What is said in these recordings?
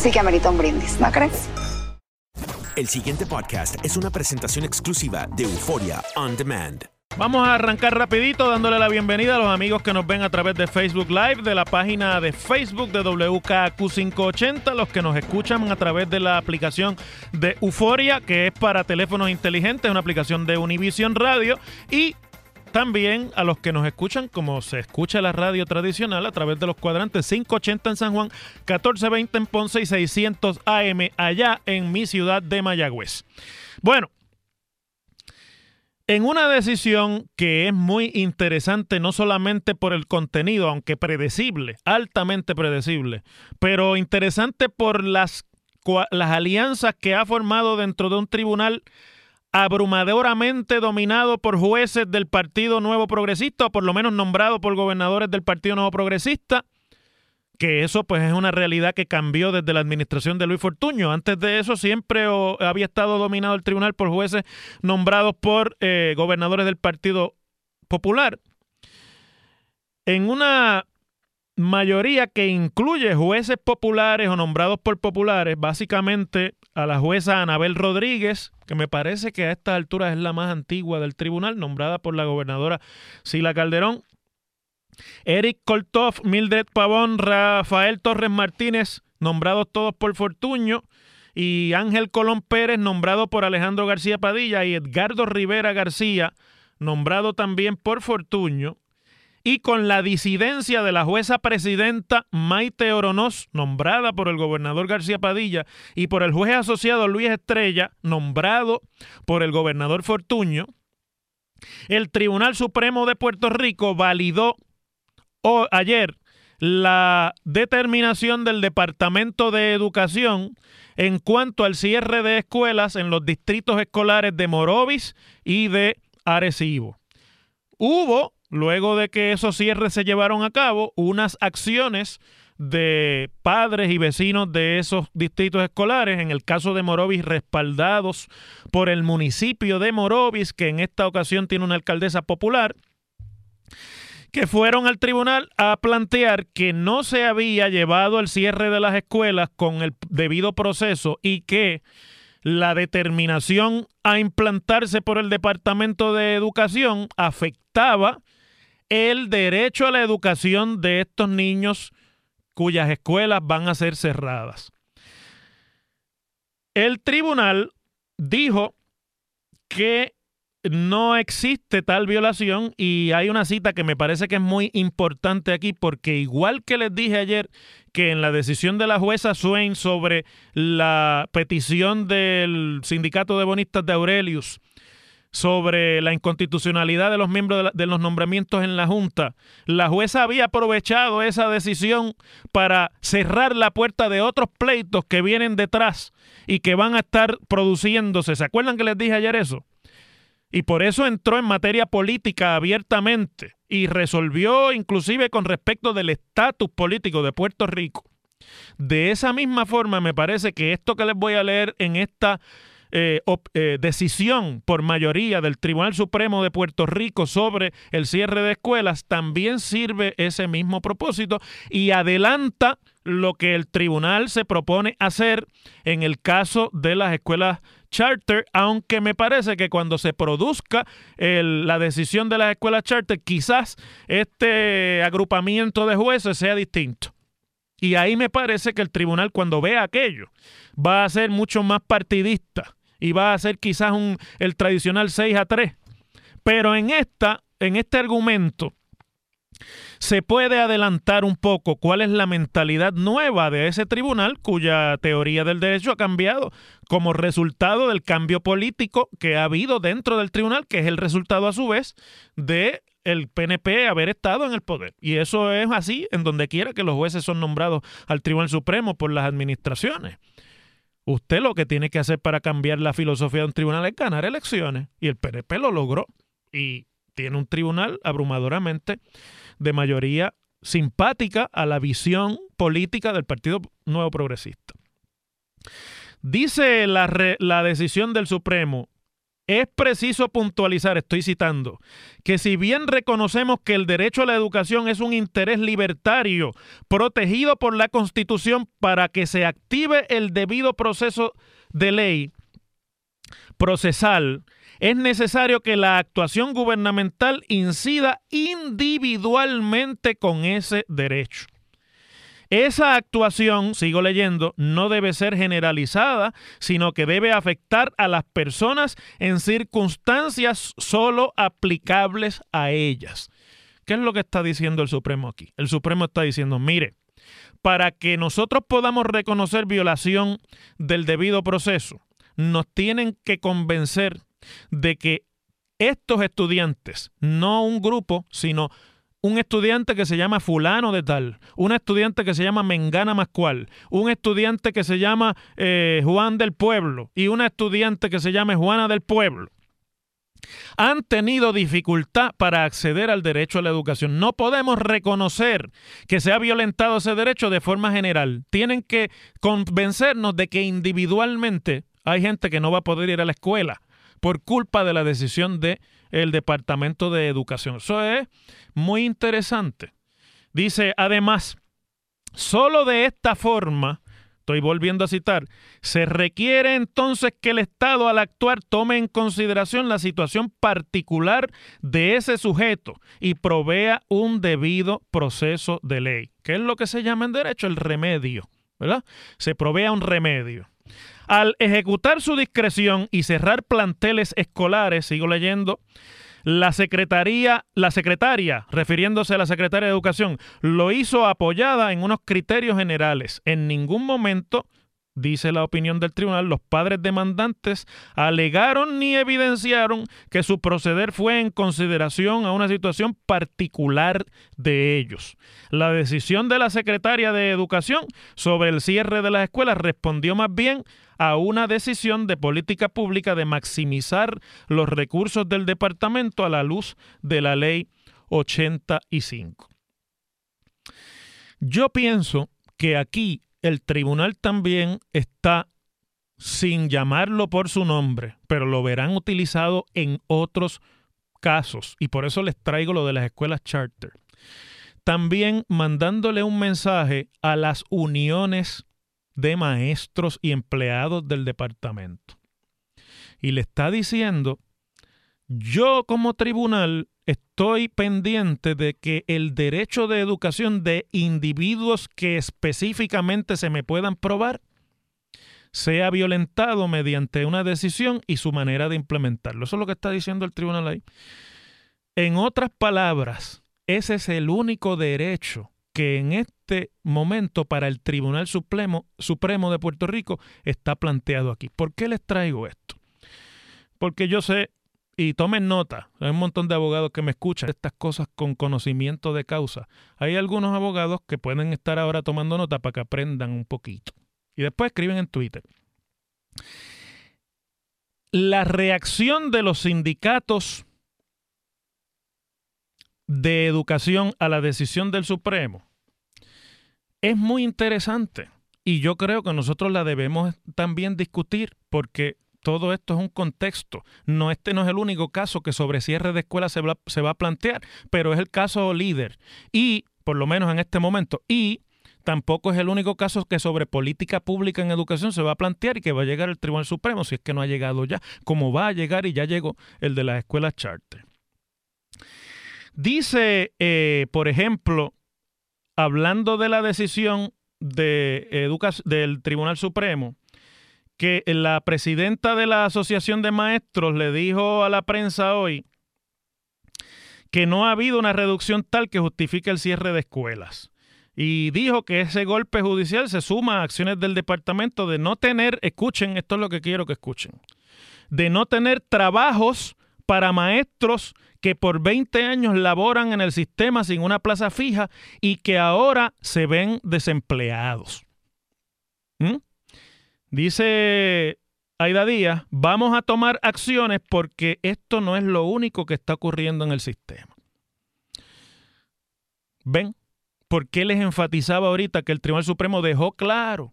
sí que amerita un brindis, ¿no crees? El siguiente podcast es una presentación exclusiva de Euforia On Demand. Vamos a arrancar rapidito dándole la bienvenida a los amigos que nos ven a través de Facebook Live, de la página de Facebook de WKQ580, los que nos escuchan a través de la aplicación de Euforia, que es para teléfonos inteligentes, una aplicación de Univision Radio, y también a los que nos escuchan como se escucha la radio tradicional a través de los cuadrantes 580 en San Juan, 1420 en Ponce y 600 AM allá en mi ciudad de Mayagüez. Bueno, en una decisión que es muy interesante, no solamente por el contenido, aunque predecible, altamente predecible, pero interesante por las, las alianzas que ha formado dentro de un tribunal abrumadoramente dominado por jueces del Partido Nuevo Progresista, o por lo menos nombrado por gobernadores del Partido Nuevo Progresista, que eso pues es una realidad que cambió desde la administración de Luis Fortuño. Antes de eso siempre había estado dominado el tribunal por jueces nombrados por eh, gobernadores del Partido Popular. En una mayoría que incluye jueces populares o nombrados por populares, básicamente a la jueza Anabel Rodríguez, que me parece que a esta altura es la más antigua del tribunal, nombrada por la gobernadora Sila Calderón, Eric Koltov, Mildred Pavón, Rafael Torres Martínez, nombrados todos por Fortuño, y Ángel Colón Pérez, nombrado por Alejandro García Padilla, y Edgardo Rivera García, nombrado también por Fortuño, y con la disidencia de la jueza presidenta Maite Oronoz, nombrada por el gobernador García Padilla, y por el juez asociado Luis Estrella, nombrado por el gobernador Fortuño, el Tribunal Supremo de Puerto Rico validó ayer la determinación del Departamento de Educación en cuanto al cierre de escuelas en los distritos escolares de Morovis y de Arecibo. Hubo, luego de que esos cierres se llevaron a cabo, unas acciones de padres y vecinos de esos distritos escolares, en el caso de Morovis respaldados por el municipio de Morovis, que en esta ocasión tiene una alcaldesa popular, que fueron al tribunal a plantear que no se había llevado el cierre de las escuelas con el debido proceso y que la determinación a implantarse por el Departamento de Educación afectaba el derecho a la educación de estos niños cuyas escuelas van a ser cerradas. El tribunal dijo que no existe tal violación y hay una cita que me parece que es muy importante aquí porque igual que les dije ayer que en la decisión de la jueza Swain sobre la petición del sindicato de bonistas de Aurelius sobre la inconstitucionalidad de los miembros de, la- de los nombramientos en la Junta, la jueza había aprovechado esa decisión para cerrar la puerta de otros pleitos que vienen detrás y que van a estar produciéndose. ¿Se acuerdan que les dije ayer eso? Y por eso entró en materia política abiertamente y resolvió inclusive con respecto del estatus político de Puerto Rico. De esa misma forma me parece que esto que les voy a leer en esta eh, eh, decisión por mayoría del Tribunal Supremo de Puerto Rico sobre el cierre de escuelas también sirve ese mismo propósito y adelanta lo que el tribunal se propone hacer en el caso de las escuelas charter, aunque me parece que cuando se produzca la decisión de las escuelas charter, quizás este agrupamiento de jueces sea distinto. Y ahí me parece que el tribunal cuando vea aquello va a ser mucho más partidista y va a ser quizás un, el tradicional 6 a 3. Pero en, esta, en este argumento se puede adelantar un poco cuál es la mentalidad nueva de ese tribunal cuya teoría del derecho ha cambiado como resultado del cambio político que ha habido dentro del tribunal, que es el resultado a su vez de el PNP haber estado en el poder. Y eso es así en donde quiera que los jueces son nombrados al Tribunal Supremo por las administraciones. Usted lo que tiene que hacer para cambiar la filosofía de un tribunal es ganar elecciones. Y el PNP lo logró. Y tiene un tribunal abrumadoramente de mayoría simpática a la visión política del Partido Nuevo Progresista. Dice la, la decisión del Supremo, es preciso puntualizar, estoy citando, que si bien reconocemos que el derecho a la educación es un interés libertario protegido por la Constitución para que se active el debido proceso de ley procesal, es necesario que la actuación gubernamental incida individualmente con ese derecho. Esa actuación, sigo leyendo, no debe ser generalizada, sino que debe afectar a las personas en circunstancias solo aplicables a ellas. ¿Qué es lo que está diciendo el Supremo aquí? El Supremo está diciendo, mire, para que nosotros podamos reconocer violación del debido proceso, nos tienen que convencer de que estos estudiantes, no un grupo, sino un estudiante que se llama fulano de tal, un estudiante que se llama Mengana Mascual, un estudiante que se llama eh, Juan del Pueblo y una estudiante que se llama Juana del Pueblo, han tenido dificultad para acceder al derecho a la educación. No podemos reconocer que se ha violentado ese derecho de forma general. Tienen que convencernos de que individualmente hay gente que no va a poder ir a la escuela por culpa de la decisión del el Departamento de Educación. Eso es muy interesante. Dice, además, solo de esta forma, estoy volviendo a citar, se requiere entonces que el Estado al actuar tome en consideración la situación particular de ese sujeto y provea un debido proceso de ley, que es lo que se llama en derecho el remedio, ¿verdad? Se provea un remedio. Al ejecutar su discreción y cerrar planteles escolares, sigo leyendo, la secretaría, la secretaria, refiriéndose a la secretaria de Educación, lo hizo apoyada en unos criterios generales. En ningún momento dice la opinión del tribunal, los padres demandantes alegaron ni evidenciaron que su proceder fue en consideración a una situación particular de ellos. La decisión de la secretaria de Educación sobre el cierre de las escuelas respondió más bien a una decisión de política pública de maximizar los recursos del departamento a la luz de la ley 85. Yo pienso que aquí el tribunal también está sin llamarlo por su nombre, pero lo verán utilizado en otros casos y por eso les traigo lo de las escuelas charter. También mandándole un mensaje a las uniones de maestros y empleados del departamento. Y le está diciendo, yo como tribunal estoy pendiente de que el derecho de educación de individuos que específicamente se me puedan probar sea violentado mediante una decisión y su manera de implementarlo. Eso es lo que está diciendo el tribunal ahí. En otras palabras, ese es el único derecho que en este momento para el Tribunal Supremo, Supremo de Puerto Rico está planteado aquí. ¿Por qué les traigo esto? Porque yo sé y tomen nota, hay un montón de abogados que me escuchan estas cosas con conocimiento de causa. Hay algunos abogados que pueden estar ahora tomando nota para que aprendan un poquito. Y después escriben en Twitter. La reacción de los sindicatos de educación a la decisión del Supremo es muy interesante y yo creo que nosotros la debemos también discutir porque todo esto es un contexto. No, este no es el único caso que sobre cierre de escuelas se va, a plantear, pero es el caso líder. Y, por lo menos en este momento, y tampoco es el único caso que sobre política pública en educación se va a plantear y que va a llegar el Tribunal Supremo, si es que no ha llegado ya, como va a llegar y ya llegó el de las escuelas charter. Dice, eh, por ejemplo, hablando de la decisión de del Tribunal Supremo que la presidenta de la Asociación de Maestros le dijo a la prensa hoy que no ha habido una reducción tal que justifique el cierre de escuelas. Y dijo que ese golpe judicial se suma a acciones del departamento de no tener, escuchen, esto es lo que quiero que escuchen, de no tener trabajos para maestros que por 20 años laboran en el sistema sin una plaza fija y que ahora se ven desempleados. ¿Mm? Dice Aida Díaz, vamos a tomar acciones porque esto no es lo único que está ocurriendo en el sistema. ¿Ven? ¿Por qué les enfatizaba ahorita que el Tribunal Supremo dejó claro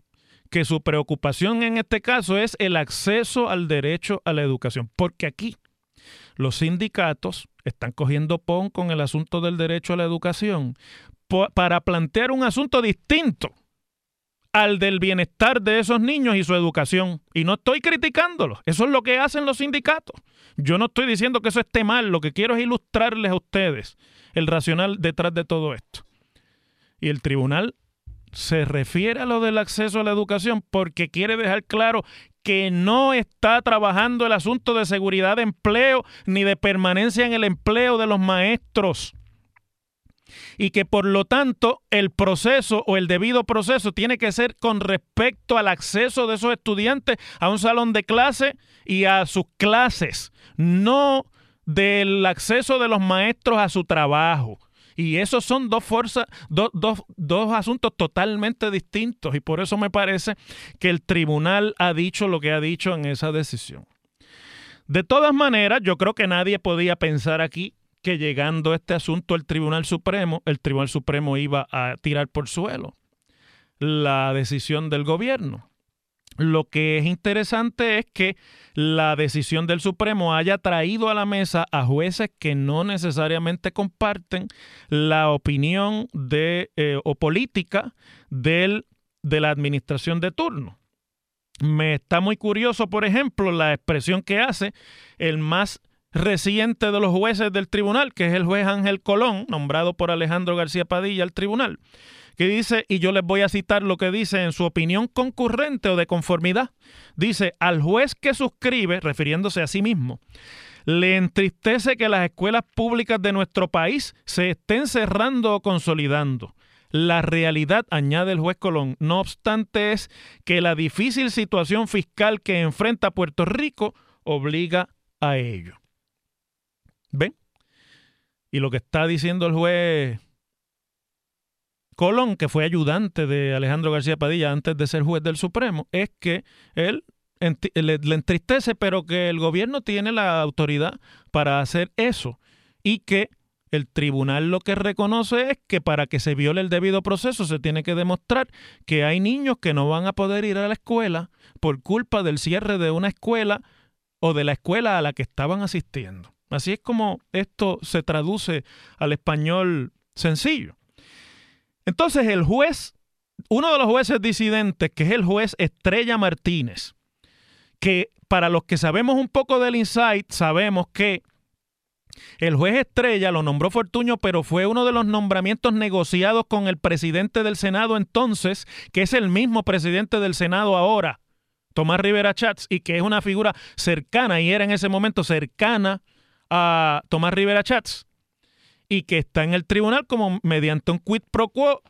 que su preocupación en este caso es el acceso al derecho a la educación? Porque aquí los sindicatos están cogiendo pon con el asunto del derecho a la educación para plantear un asunto distinto al del bienestar de esos niños y su educación. Y no estoy criticándolos, eso es lo que hacen los sindicatos. Yo no estoy diciendo que eso esté mal, lo que quiero es ilustrarles a ustedes el racional detrás de todo esto. Y el tribunal se refiere a lo del acceso a la educación porque quiere dejar claro que no está trabajando el asunto de seguridad de empleo ni de permanencia en el empleo de los maestros y que por lo tanto el proceso o el debido proceso tiene que ser con respecto al acceso de esos estudiantes a un salón de clase y a sus clases, no del acceso de los maestros a su trabajo. Y esos son dos, fuerzas, dos, dos asuntos totalmente distintos y por eso me parece que el tribunal ha dicho lo que ha dicho en esa decisión. De todas maneras, yo creo que nadie podía pensar aquí que llegando este asunto al Tribunal Supremo, el Tribunal Supremo iba a tirar por suelo la decisión del gobierno. Lo que es interesante es que la decisión del Supremo haya traído a la mesa a jueces que no necesariamente comparten la opinión de, eh, o política del, de la administración de turno. Me está muy curioso, por ejemplo, la expresión que hace el más reciente de los jueces del tribunal, que es el juez Ángel Colón, nombrado por Alejandro García Padilla al tribunal, que dice, y yo les voy a citar lo que dice en su opinión concurrente o de conformidad, dice, al juez que suscribe, refiriéndose a sí mismo, le entristece que las escuelas públicas de nuestro país se estén cerrando o consolidando. La realidad, añade el juez Colón, no obstante, es que la difícil situación fiscal que enfrenta Puerto Rico obliga a ello. ¿Ven? Y lo que está diciendo el juez Colón, que fue ayudante de Alejandro García Padilla antes de ser juez del Supremo, es que él le, entristece, pero que el gobierno tiene la autoridad para hacer eso y que el tribunal lo que reconoce es que para que se viole el debido proceso se tiene que demostrar que hay niños que no van a poder ir a la escuela por culpa del cierre de una escuela o de la escuela a la que estaban asistiendo. Así es como esto se traduce al español sencillo. Entonces el juez, uno de los jueces disidentes, que es el juez Estrella Martínez, que para los que sabemos un poco del insight, sabemos que el juez Estrella lo nombró Fortuño, pero fue uno de los nombramientos negociados con el presidente del Senado entonces, que es el mismo presidente del Senado ahora, Tomás Rivera Chats, y que es una figura cercana, y era en ese momento cercana a Tomás Rivera Chats y que está en el tribunal como mediante un quid pro quo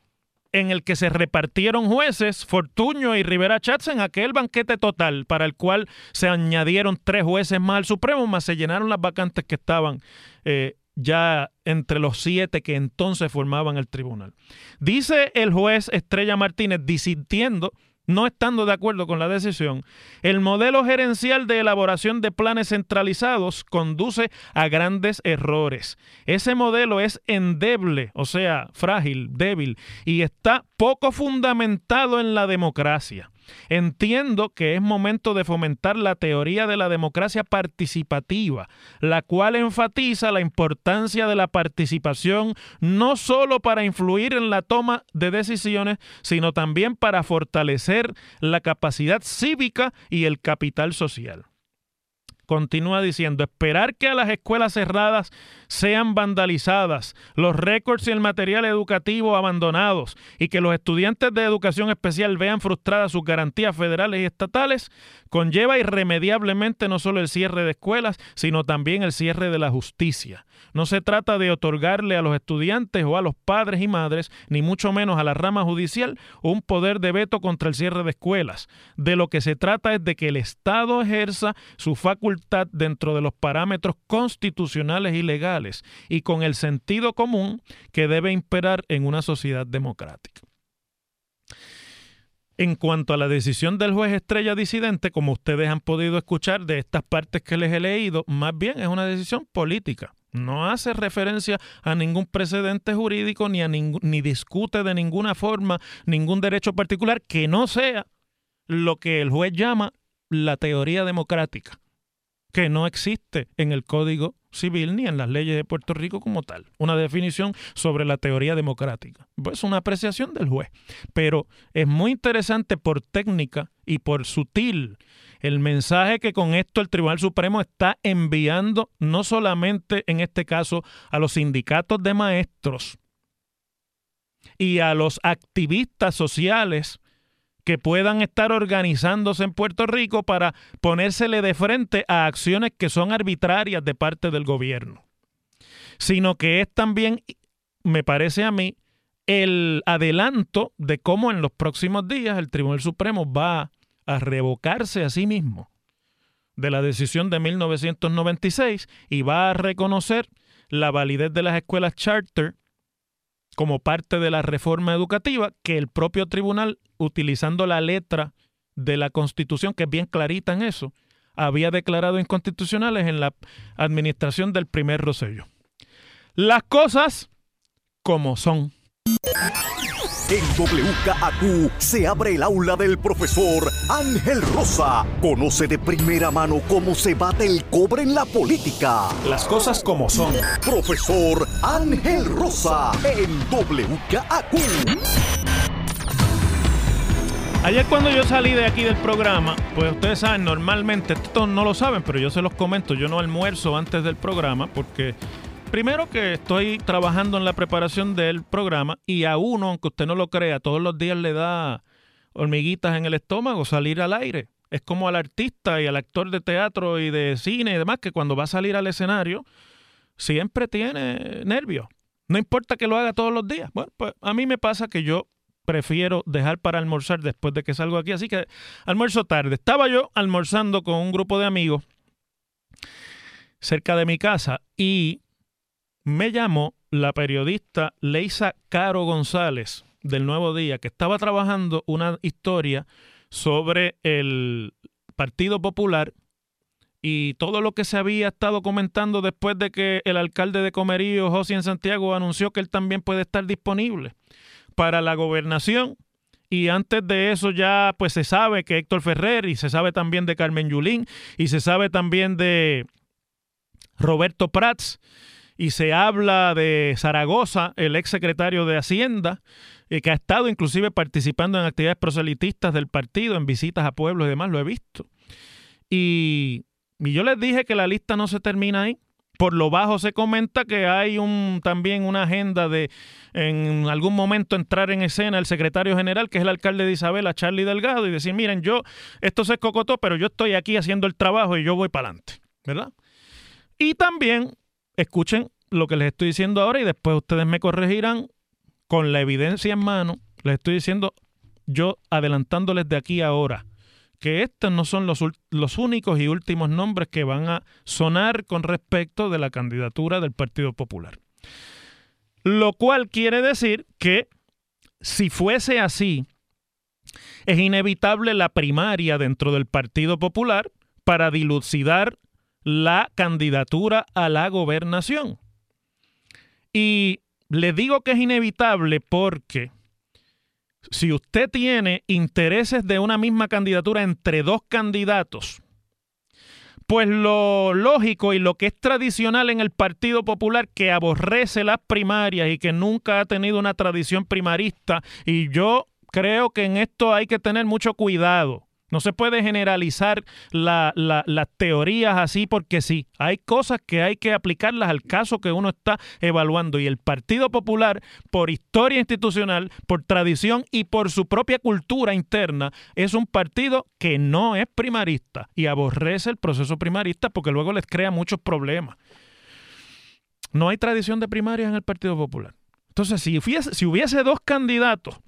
en el que se repartieron jueces, Fortuño y Rivera Chats en aquel banquete total para el cual se añadieron tres jueces más al Supremo, más se llenaron las vacantes que estaban eh, ya entre los siete que entonces formaban el tribunal. Dice el juez Estrella Martínez, disintiendo no estando de acuerdo con la decisión, el modelo gerencial de elaboración de planes centralizados conduce a grandes errores. Ese modelo es endeble, o sea, frágil, débil, y está poco fundamentado en la democracia. Entiendo que es momento de fomentar la teoría de la democracia participativa, la cual enfatiza la importancia de la participación no solo para influir en la toma de decisiones, sino también para fortalecer la capacidad cívica y el capital social. Continúa diciendo, esperar que las escuelas cerradas sean vandalizadas, los récords y el material educativo abandonados y que los estudiantes de educación especial vean frustradas sus garantías federales y estatales, conlleva irremediablemente no solo el cierre de escuelas, sino también el cierre de la justicia. No se trata de otorgarle a los estudiantes o a los padres y madres, ni mucho menos a la rama judicial, un poder de veto contra el cierre de escuelas. De lo que se trata es de que el Estado ejerza su facultad dentro de los parámetros constitucionales y legales y con el sentido común que debe imperar en una sociedad democrática. En cuanto a la decisión del juez estrella disidente, como ustedes han podido escuchar de estas partes que les he leído, más bien es una decisión política. No hace referencia a ningún precedente jurídico ni, a ni discute de ninguna forma ningún derecho particular que no sea lo que el juez llama la teoría democrática, que no existe en el Código Civil ni en las leyes de Puerto Rico como tal. Una definición sobre la teoría democrática. Pues una apreciación del juez. Pero es muy interesante por técnica y por sutil el mensaje que con esto el Tribunal Supremo está enviando no solamente en este caso a los sindicatos de maestros y a los activistas sociales que puedan estar organizándose en Puerto Rico para ponérsele de frente a acciones que son arbitrarias de parte del gobierno, sino que es también, me parece a mí, el adelanto de cómo en los próximos días el Tribunal Supremo va a revocarse a sí mismo de la decisión de 1996 y va a reconocer la validez de las escuelas charter como parte de la reforma educativa que el propio tribunal, utilizando la letra de la Constitución, que es bien clarita en eso, había declarado inconstitucionales en la administración del primer Rosello. Las cosas como son. En WKAQ se abre el aula del profesor Ángel Rosa. Conoce de primera mano cómo se bate el cobre en la política. Las cosas como son. Profesor Ángel Rosa en WKAQ. Ayer cuando yo salí de aquí del programa, pues ustedes saben, normalmente, esto no lo saben, pero yo se los comento, yo no almuerzo antes del programa porque Primero que estoy trabajando en la preparación del programa y a uno, aunque usted no lo crea, todos los días le da hormiguitas en el estómago salir al aire. Es como al artista y al actor de teatro y de cine y demás que cuando va a salir al escenario siempre tiene nervios. No importa que lo haga todos los días. Bueno, pues a mí me pasa que yo prefiero dejar para almorzar después de que salgo aquí. Así que almuerzo tarde. Estaba yo almorzando con un grupo de amigos cerca de mi casa y me llamó la periodista Leisa Caro González del Nuevo Día, que estaba trabajando una historia sobre el Partido Popular y todo lo que se había estado comentando después de que el alcalde de Comerío, José en Santiago, anunció que él también puede estar disponible para la gobernación. Y antes de eso ya pues se sabe que Héctor Ferrer y se sabe también de Carmen Yulín y se sabe también de Roberto Prats y se habla de Zaragoza, el ex secretario de Hacienda, eh, que ha estado inclusive participando en actividades proselitistas del partido, en visitas a pueblos y demás, lo he visto. Y, y yo les dije que la lista no se termina ahí. Por lo bajo se comenta que hay un, también una agenda de en algún momento entrar en escena el secretario general, que es el alcalde de Isabela, Charlie Delgado, y decir, miren, yo, esto se cocotó, pero yo estoy aquí haciendo el trabajo y yo voy para adelante, ¿verdad? Y también escuchen lo que les estoy diciendo ahora y después ustedes me corregirán con la evidencia en mano. Les estoy diciendo yo adelantándoles de aquí a ahora que estos no son los, los únicos y últimos nombres que van a sonar con respecto de la candidatura del Partido Popular. Lo cual quiere decir que si fuese así, es inevitable la primaria dentro del Partido Popular para dilucidar la candidatura a la gobernación. Y le digo que es inevitable porque si usted tiene intereses de una misma candidatura entre dos candidatos, pues lo lógico y lo que es tradicional en el Partido Popular, que aborrece las primarias y que nunca ha tenido una tradición primarista, y yo creo que en esto hay que tener mucho cuidado No se puede generalizar la- la- las teorías así porque sí. Hay cosas que hay que aplicarlas al caso que uno está evaluando. Y el Partido Popular, por historia institucional, por tradición y por su propia cultura interna, es un partido que no es primarista y aborrece el proceso primarista porque luego les crea muchos problemas. No hay tradición de primarias en el Partido Popular. Entonces, si si hubiese dos candidatos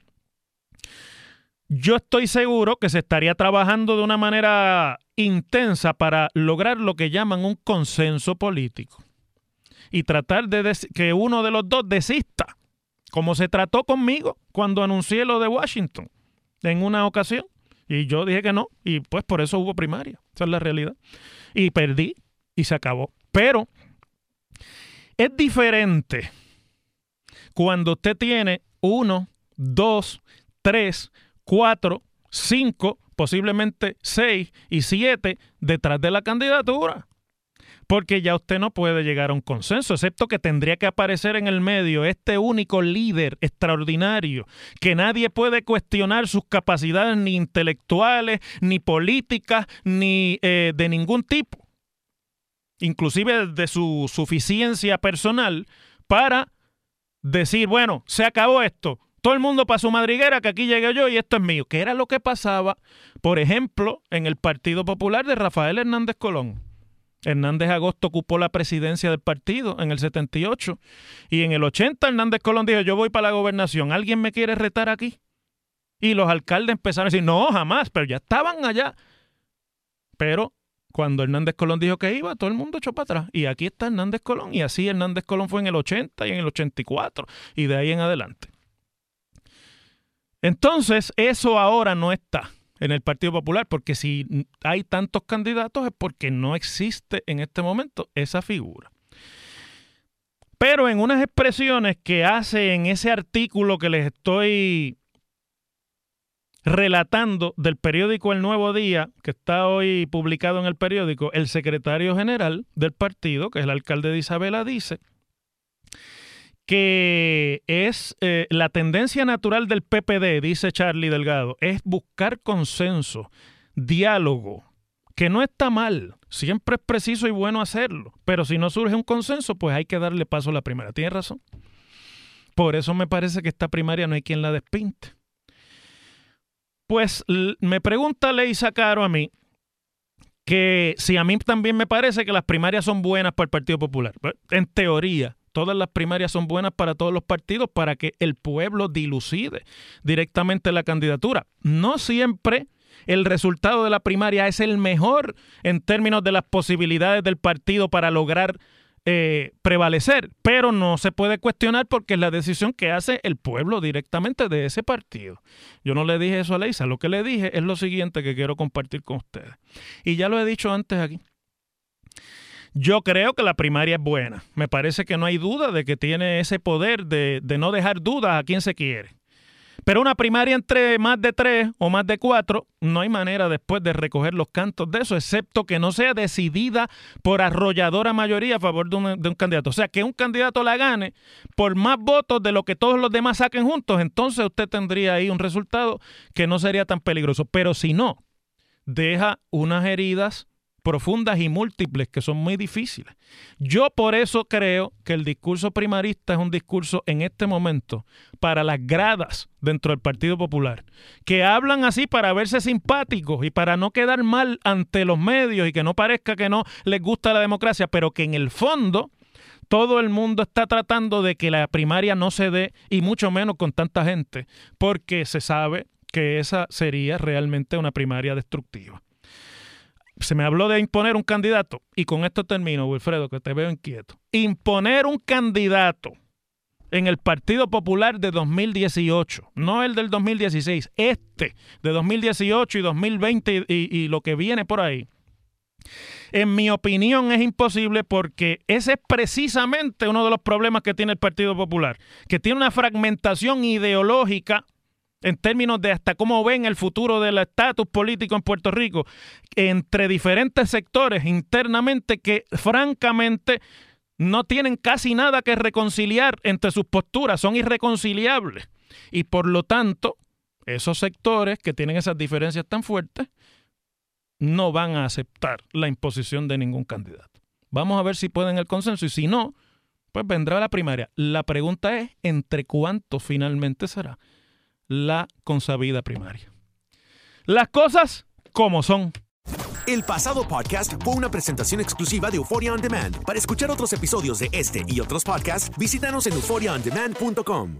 yo estoy seguro que se estaría trabajando de una manera intensa para lograr lo que llaman un consenso político y tratar de que uno de los dos desista, como se trató conmigo cuando anuncié lo de Washington en una ocasión. Y yo dije que no, y pues por eso hubo primaria. Esa es la realidad. Y perdí y se acabó. Pero es diferente cuando usted tiene uno, dos, tres, cuatro, cinco, posiblemente seis y siete detrás de la candidatura. Porque ya usted no puede llegar a un consenso, excepto que tendría que aparecer en el medio este único líder extraordinario, que nadie puede cuestionar sus capacidades ni intelectuales, ni políticas, ni eh, de ningún tipo, inclusive de su suficiencia personal, para decir, bueno, se acabó esto, todo el mundo para su madriguera, que aquí llegué yo y esto es mío. Que era lo que pasaba, por ejemplo, en el Partido Popular de Rafael Hernández Colón. Hernández Agosto ocupó la presidencia del partido en el 78 y en el 80 Hernández Colón dijo, yo voy para la gobernación, ¿alguien me quiere retar aquí? Y los alcaldes empezaron a decir, no, jamás, pero ya estaban allá. Pero cuando Hernández Colón dijo que iba, todo el mundo echó para atrás. Y aquí está Hernández Colón. Y así Hernández Colón fue en el 80 y en el 84 y de ahí en adelante. Entonces, eso ahora no está en el Partido Popular, porque si hay tantos candidatos es porque no existe en este momento esa figura. Pero en unas expresiones que hace en ese artículo que les estoy relatando del periódico El Nuevo Día, que está hoy publicado en el periódico, el secretario general del partido, que es el alcalde de Isabela, dice que es eh, la tendencia natural del PPD, dice Charlie Delgado, es buscar consenso, diálogo, que no está mal, siempre es preciso y bueno hacerlo, pero si no surge un consenso, pues hay que darle paso a la primera. Tiene razón. Por eso me parece que esta primaria no hay quien la despinte. Pues me pregunta Leisa Caro a mí que si a mí también me parece que las primarias son buenas para el Partido Popular. En teoría, todas las primarias son buenas para todos los partidos para que el pueblo dilucide directamente la candidatura. No siempre el resultado de la primaria es el mejor en términos de las posibilidades del partido para lograr eh, prevalecer, pero no se puede cuestionar porque es la decisión que hace el pueblo directamente de ese partido. Yo no le dije eso a Leisa, lo que le dije es lo siguiente que quiero compartir con ustedes. Y ya lo he dicho antes aquí. Yo creo que la primaria es buena. Me parece que no hay duda de que tiene ese poder de, de no dejar dudas a quien se quiere. Pero una primaria entre más de tres o más de cuatro, no hay manera después de recoger los cantos de eso, excepto que no sea decidida por arrolladora mayoría a favor de un, de un candidato. O sea, que un candidato la gane por más votos de lo que todos los demás saquen juntos, entonces usted tendría ahí un resultado que no sería tan peligroso. Pero si no, deja unas heridas profundas y múltiples que son muy difíciles. Yo por eso creo que el discurso primarista es un discurso en este momento para las gradas dentro del Partido Popular, que hablan así para verse simpáticos y para no quedar mal ante los medios y que no parezca que no les gusta la democracia, pero que en el fondo todo el mundo está tratando de que la primaria no se dé y mucho menos con tanta gente, porque se sabe que esa sería realmente una primaria destructiva se me habló de imponer un candidato y con esto termino, Wilfredo, que te veo inquieto. Imponer un candidato en el Partido Popular de 2018, no el del 2016, este de 2018 y 2020 y, y, lo que viene por ahí. En mi opinión es imposible porque ese es precisamente uno de los problemas que tiene el Partido Popular, que tiene una fragmentación ideológica en términos de hasta cómo ven el futuro del estatus político en Puerto Rico, entre diferentes sectores internamente que francamente no tienen casi nada que reconciliar entre sus posturas, son irreconciliables. Y por lo tanto, esos sectores que tienen esas diferencias tan fuertes no van a aceptar la imposición de ningún candidato. Vamos a ver si pueden el consenso y si no, pues vendrá la primaria. La pregunta es entre cuánto finalmente será la consabida primaria. Las cosas como son. El pasado podcast fue una presentación exclusiva de Euphoria On Demand. Para escuchar otros episodios de este y otros podcasts, visítanos en euphoriaondemand.com.